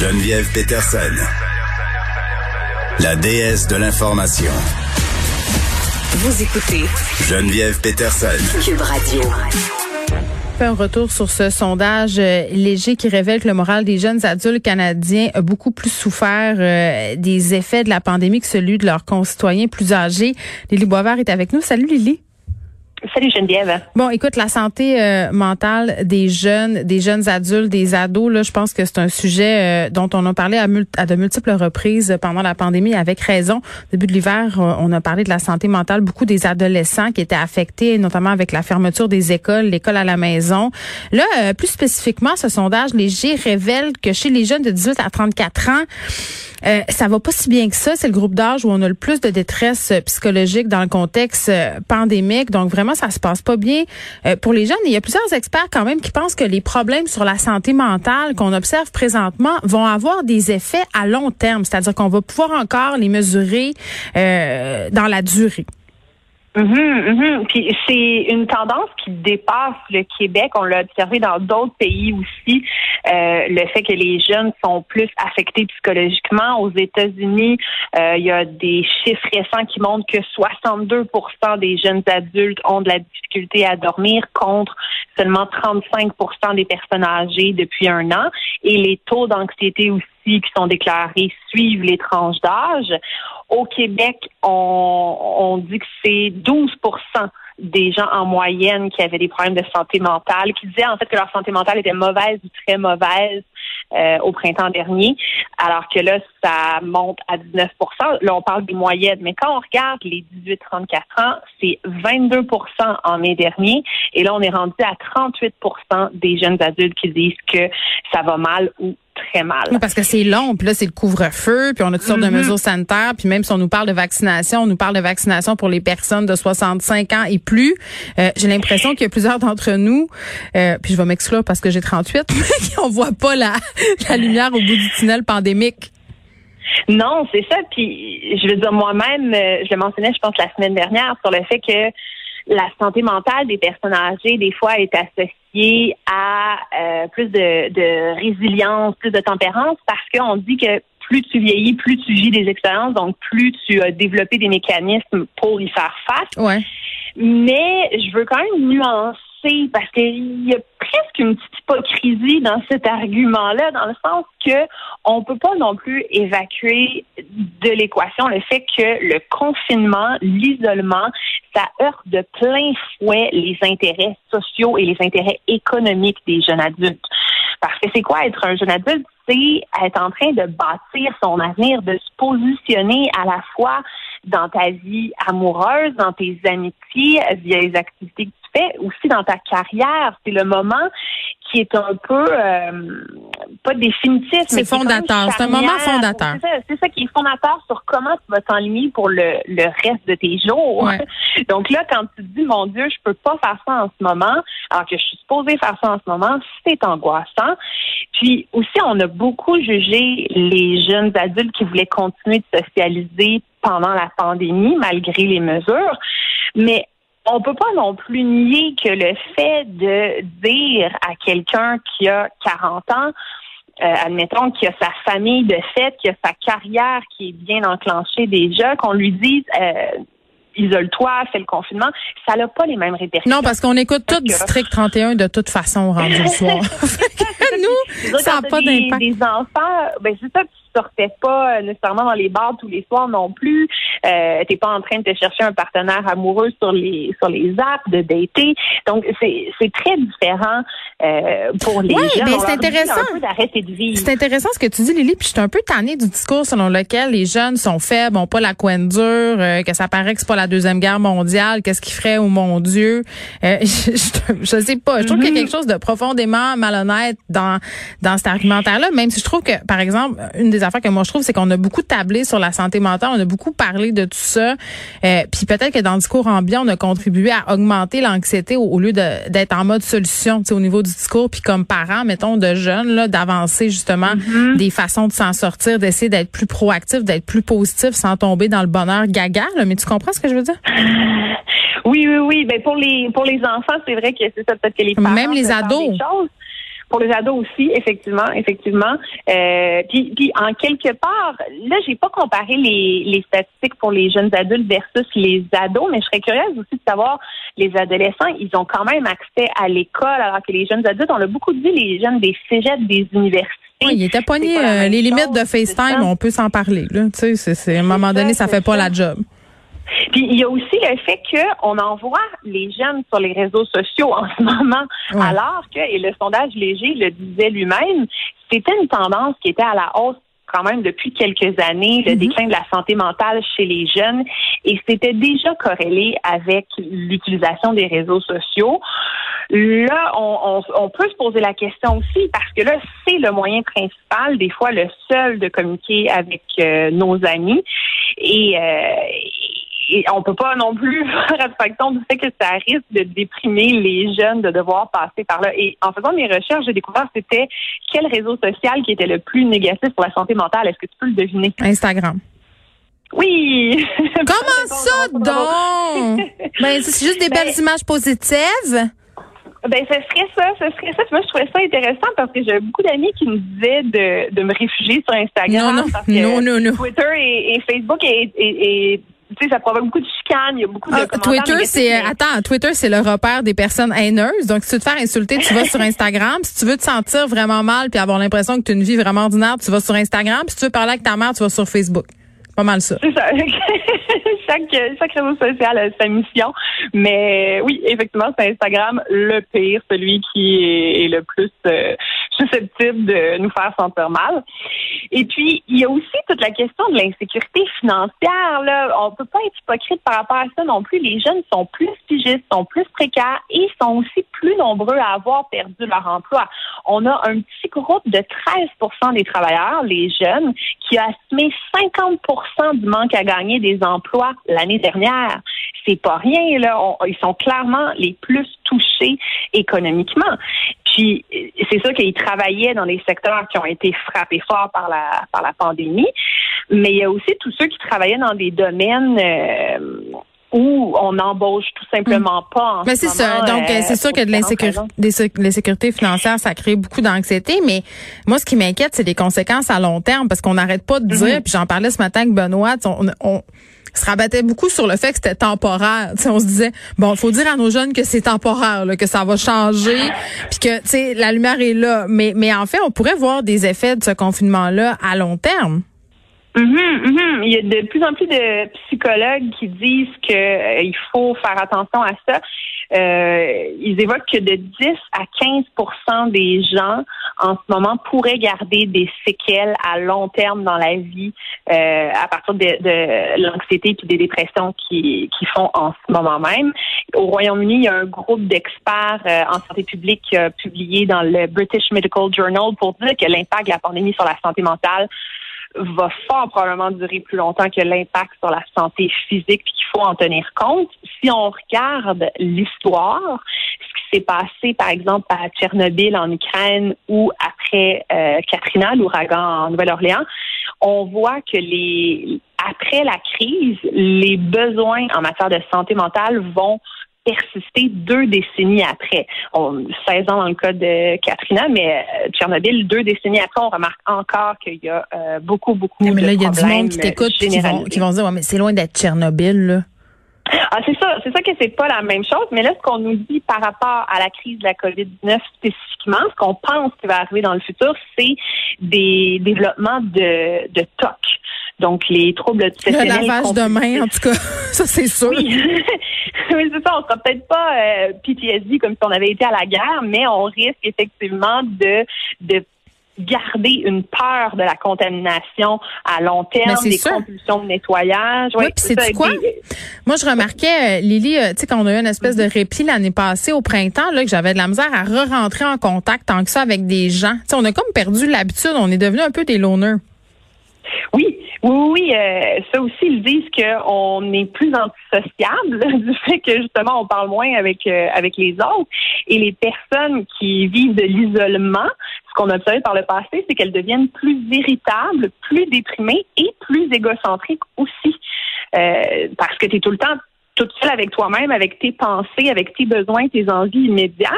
Geneviève Peterson, la déesse de l'information. Vous écoutez Geneviève Peterson. Cube Radio. fait un retour sur ce sondage euh, léger qui révèle que le moral des jeunes adultes canadiens a beaucoup plus souffert euh, des effets de la pandémie que celui de leurs concitoyens plus âgés. Lily Boisvert est avec nous. Salut Lily. Salut Geneviève. Bon, écoute, la santé euh, mentale des jeunes, des jeunes adultes, des ados, là, je pense que c'est un sujet euh, dont on a parlé à, de multiples reprises pendant la pandémie, avec raison. Début de l'hiver, euh, on a parlé de la santé mentale, beaucoup des adolescents qui étaient affectés, notamment avec la fermeture des écoles, l'école à la maison. Là, plus spécifiquement, ce sondage léger révèle que chez les jeunes de 18 à 34 ans, ça va pas si bien que ça. C'est le groupe d'âge où on a le plus de détresse psychologique dans le contexte pandémique. Donc vraiment, ça se passe pas bien euh, pour les jeunes. il y a plusieurs experts quand même qui pensent que les problèmes sur la santé mentale qu'on observe présentement vont avoir des effets à long terme, c'est-à-dire qu'on va pouvoir encore les mesurer euh, dans la durée. Mm Puis c'est une tendance qui dépasse le Québec. On l'a observé dans d'autres pays aussi. Euh, le fait que les jeunes sont plus affectés psychologiquement. Aux États-Unis, euh, il y a des chiffres récents qui montrent que 62% des jeunes adultes ont de la difficulté à dormir contre seulement 35% des personnes âgées depuis un an. Et les taux d'anxiété aussi qui sont déclarés suivent les tranches d'âge. Au Québec, on, on dit que c'est 12% des gens en moyenne qui avaient des problèmes de santé mentale, qui disaient en fait que leur santé mentale était mauvaise ou très mauvaise euh, au printemps dernier, alors que là, ça monte à 19% Là, on parle des moyennes, mais quand on regarde les 18-34 ans, c'est 22% en mai dernier, et là, on est rendu à 38% des jeunes adultes qui disent que ça va mal ou très mal. parce que c'est long, puis là c'est le couvre-feu, puis on a toutes sortes de mm-hmm. mesures sanitaires, puis même si on nous parle de vaccination, on nous parle de vaccination pour les personnes de 65 ans et plus. Euh, j'ai l'impression qu'il y a plusieurs d'entre nous, euh, puis je vais m'exclure parce que j'ai 38, qui on voit pas la, la lumière au bout du tunnel pandémique. Non, c'est ça. Puis je veux dire moi-même, euh, je le mentionnais, je pense la semaine dernière sur le fait que la santé mentale des personnes âgées, des fois, est associée à euh, plus de, de, résilience, plus de tempérance, parce qu'on dit que plus tu vieillis, plus tu vis des expériences, donc plus tu as développé des mécanismes pour y faire face. Ouais. Mais je veux quand même nuancer parce qu'il y a presque une petite hypocrisie dans cet argument-là, dans le sens que on peut pas non plus évacuer de l'équation le fait que le confinement, l'isolement, ça heurte de plein fouet les intérêts sociaux et les intérêts économiques des jeunes adultes. Parce que c'est quoi être un jeune adulte? C'est être en train de bâtir son avenir, de se positionner à la fois dans ta vie amoureuse, dans tes amitiés, via les activités fais, aussi dans ta carrière. C'est le moment qui est un peu euh, pas définitif, c'est fondateur. C'est un moment fondateur. C'est ça, qui est fondateur sur comment tu vas t'enligner pour le, le reste de tes jours. Donc là, quand tu te dis mon Dieu, je peux pas faire ça en ce moment, alors que je suis supposée faire ça en ce moment, c'est angoissant. Puis aussi, on a beaucoup jugé les jeunes adultes qui voulaient continuer de socialiser pendant la pandémie, malgré les mesures. Mais on peut pas non plus nier que le fait de dire à quelqu'un qui a 40 ans, euh, admettons qu'il a sa famille de fait, qu'il a sa carrière qui est bien enclenchée déjà, qu'on lui dise euh, isole-toi, fais le confinement, ça n'a pas les mêmes répercussions. Non, parce qu'on écoute tout District 31 de toute façon rendu le soir. Nous, ça n'a pas d'impact. Des enfants, ben c'est ça, sortais pas euh, nécessairement dans les bars tous les soirs non plus. Euh, t'es pas en train de te chercher un partenaire amoureux sur les sur les apps de dater. Donc c'est c'est très différent euh, pour les oui, gens. mais c'est intéressant. C'est intéressant ce que tu dis, Lily. Puis je suis un peu tannée du discours selon lequel les jeunes sont faibles, ont pas la coin dure, euh, que ça paraît que c'est pas la deuxième guerre mondiale. Qu'est-ce qu'ils feraient, oh mon Dieu euh, je, je, sais pas. Je trouve qu'il y a mm-hmm. quelque chose de profondément malhonnête dans dans cet argumentaire-là. Même si je trouve que, par exemple, une des affaires que moi je trouve, c'est qu'on a beaucoup tablé sur la santé mentale, on a beaucoup parlé de tout ça. Euh, puis peut-être que dans le discours ambiant, on a contribué à augmenter l'anxiété au, lieu d'être en mode solution, au niveau du discours. Puis comme parents, mettons, de jeunes, là, d'avancer justement mm-hmm. des façons de s'en sortir, d'essayer d'être plus proactif, d'être plus positif sans tomber dans le bonheur gaga. Mais tu comprends ce que je veux dire? Oui, oui, oui. Ben pour les pour les enfants, c'est vrai que c'est ça peut-être que les parents même les ados. Pour les ados aussi, effectivement, effectivement. Euh, puis, puis, en quelque part, là, j'ai pas comparé les, les statistiques pour les jeunes adultes versus les ados, mais je serais curieuse aussi de savoir les adolescents, ils ont quand même accès à l'école, alors que les jeunes adultes, on l'a beaucoup dit, les jeunes des cégeps, des universités. Oui, il était pogné euh, les limites de FaceTime, on peut s'en parler. Là. Tu sais, c'est, à un moment donné, ça, fait pas la job. Puis il y a aussi le fait qu'on envoie les jeunes sur les réseaux sociaux en ce moment, alors que, et le sondage léger le disait lui-même, c'était une tendance qui était à la hausse quand même depuis quelques années, le mm-hmm. déclin de la santé mentale chez les jeunes, et c'était déjà corrélé avec l'utilisation des réseaux sociaux. Là, on, on, peut se poser la question aussi parce que là, c'est le moyen principal, des fois le seul de communiquer avec euh, nos amis. Et, euh, et on peut pas non plus faire abstraction du fait que ça risque de déprimer les jeunes de devoir passer par là. Et en faisant mes recherches, j'ai découvert c'était quel réseau social qui était le plus négatif pour la santé mentale. Est-ce que tu peux le deviner? Instagram. Oui. Comment ça donc? ben, c'est juste des belles ben images positives. Ben, ce serait ça, ce serait ça. moi, je trouvais ça intéressant parce que j'avais beaucoup d'amis qui me disaient de, de me réfugier sur Instagram. Non, non, parce que non, non, non. Twitter et, et Facebook et, et, tu sais, ça provoque beaucoup de chicanes, il y a beaucoup de ah, Twitter, c'est attends, Twitter, c'est le repère des personnes haineuses. Donc, si tu veux te faire insulter, tu vas sur Instagram. Si tu veux te sentir vraiment mal puis avoir l'impression que tu as une vie vraiment ordinaire, tu vas sur Instagram. si tu veux parler avec ta mère, tu vas sur Facebook. Pas mal ça. C'est ça. chaque, chaque réseau social a sa mission. Mais oui, effectivement, c'est Instagram le pire, celui qui est, le plus euh, de nous faire sentir mal. Et puis, il y a aussi toute la question de l'insécurité financière. Là. On peut pas être hypocrite par rapport à ça non plus. Les jeunes sont plus pigistes, sont plus précaires et sont aussi plus nombreux à avoir perdu leur emploi. On a un petit groupe de 13% des travailleurs, les jeunes, qui a assumé 50% du manque à gagner des emplois l'année dernière. C'est pas rien, là. ils sont clairement les plus touchés économiquement. Puis c'est sûr qu'ils travaillaient dans des secteurs qui ont été frappés fort par la par la pandémie, mais il y a aussi tous ceux qui travaillaient dans des domaines euh, où on n'embauche tout simplement pas. mais c'est ça. Donc, euh, c'est sûr que de l'insécurité financière, ça crée beaucoup d'anxiété. Mais moi, ce qui m'inquiète, c'est les conséquences à long terme, parce qu'on n'arrête pas de dire. Mm-hmm. Puis j'en parlais ce matin avec Benoît. On, on, se rabattait beaucoup sur le fait que c'était temporaire. on se disait bon, il faut dire à nos jeunes que c'est temporaire, là, que ça va changer, puis que tu sais la lumière est là. Mais mais en fait, on pourrait voir des effets de ce confinement là à long terme. Mm Il y a de plus en plus de psychologues qui disent qu'il euh, faut faire attention à ça. Euh, ils évoquent que de 10 à 15% des gens en ce moment pourraient garder des séquelles à long terme dans la vie euh, à partir de, de l'anxiété et des dépressions qui, qui font en ce moment même. Au Royaume-Uni, il y a un groupe d'experts euh, en santé publique qui a publié dans le British Medical Journal pour dire que l'impact de la pandémie sur la santé mentale va fort probablement durer plus longtemps que l'impact sur la santé physique, puis qu'il faut en tenir compte. Si on regarde l'histoire, ce qui s'est passé, par exemple, à Tchernobyl en Ukraine ou après euh, Katrina, l'ouragan en Nouvelle-Orléans, on voit que les après la crise, les besoins en matière de santé mentale vont persister deux décennies après. On, 16 ans dans le cas de Katrina, mais euh, Tchernobyl, deux décennies après, on remarque encore qu'il y a euh, beaucoup, beaucoup mais là, Il y a du monde qui t'écoute qui vont, qui vont dire, ouais, mais c'est loin d'être Tchernobyl, là. Ah, c'est ça, c'est ça que c'est pas la même chose. Mais là, ce qu'on nous dit par rapport à la crise de la COVID-19 spécifiquement, ce qu'on pense qui va arriver dans le futur, c'est des développements de, de TOC. Donc, les troubles obsessionnels. Le lavage de main, en tout cas. ça, c'est sûr. Oui, oui c'est ça. On sera peut-être pas euh, PTSD comme si on avait été à la guerre, mais on risque effectivement de, de garder une peur de la contamination à long terme, des compulsions de nettoyage. Oui, puis c'est quoi? Moi, je remarquais, euh, Lily, euh, tu sais, quand on a eu une espèce de répit l'année passée au printemps, là, que j'avais de la misère à re-rentrer en contact tant que ça avec des gens. Tu sais, on a comme perdu l'habitude, on est devenu un peu des loners. Oui, oui, oui, euh, ça aussi, ils disent qu'on est plus antisociable du fait que justement on parle moins avec euh, avec les autres. Et les personnes qui vivent de l'isolement, ce qu'on a observé par le passé, c'est qu'elles deviennent plus irritables, plus déprimées et plus égocentriques aussi. Euh, parce que tu es tout le temps toute seule avec toi-même, avec tes pensées, avec tes besoins, tes envies immédiates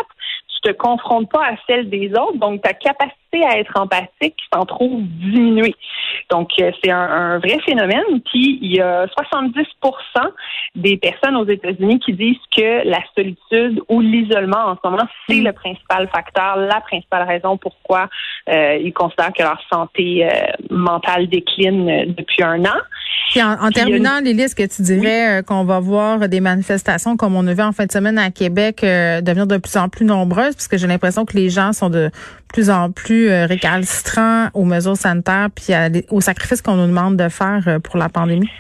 tu te confrontes pas à celle des autres, donc ta capacité à être empathique s'en trouve diminuée. Donc, euh, c'est un, vrai phénomène. Puis, il y a 70% des personnes aux États-Unis qui disent que la solitude ou l'isolement en ce moment, c'est mm. le principal facteur, la principale raison pourquoi euh, ils considèrent que leur santé euh, mentale décline depuis un an. Puis en, terminant, Lily, est-ce que tu dirais qu'on va voir des manifestations comme on a vu en fin de semaine à Québec devenir de plus en plus nombreuses, puisque j'ai l'impression que les gens sont de plus en plus récalcitrants aux mesures sanitaires puis aux sacrifices qu'on nous demande de faire pour la pandémie?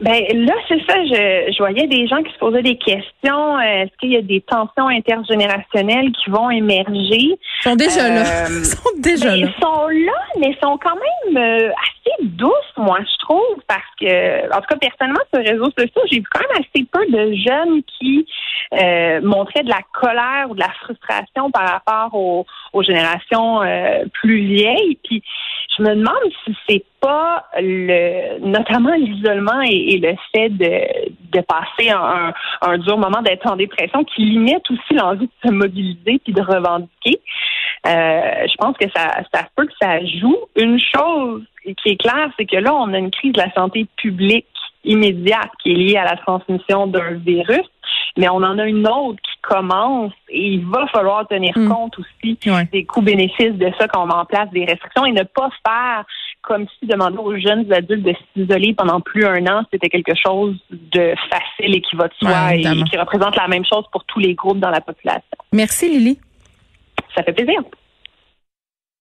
Ben là, c'est ça. Je, je, voyais des gens qui se posaient des questions. Euh, est-ce qu'il y a des tensions intergénérationnelles qui vont émerger? Ils sont déjà là. Euh, ils sont déjà ben, là. Ils sont là, mais ils sont quand même euh, assez douces, moi, je trouve, parce que, en tout cas, personnellement, sur les réseaux sociaux, j'ai vu quand même assez peu de jeunes qui montraient de la colère ou de la frustration par rapport aux, aux générations plus vieilles. Puis je me demande si c'est pas le, notamment l'isolement et, le fait de, de passer un, un, dur moment d'être en dépression qui limite aussi l'envie de se mobiliser puis de revendiquer. Euh, je pense que ça, ça peut que ça joue. Une chose qui est claire, c'est que là, on a une crise de la santé publique immédiate qui est liée à la transmission d'un virus mais on en a une autre qui commence et il va falloir tenir hmm. compte aussi des coûts-bénéfices de ça quand on met en place des restrictions et ne pas faire comme si demander aux jeunes adultes de s'isoler pendant plus un an, c'était quelque chose de facile et qui va de soi et qui représente la même chose pour tous les groupes dans la population. Merci Lily. Ça fait plaisir.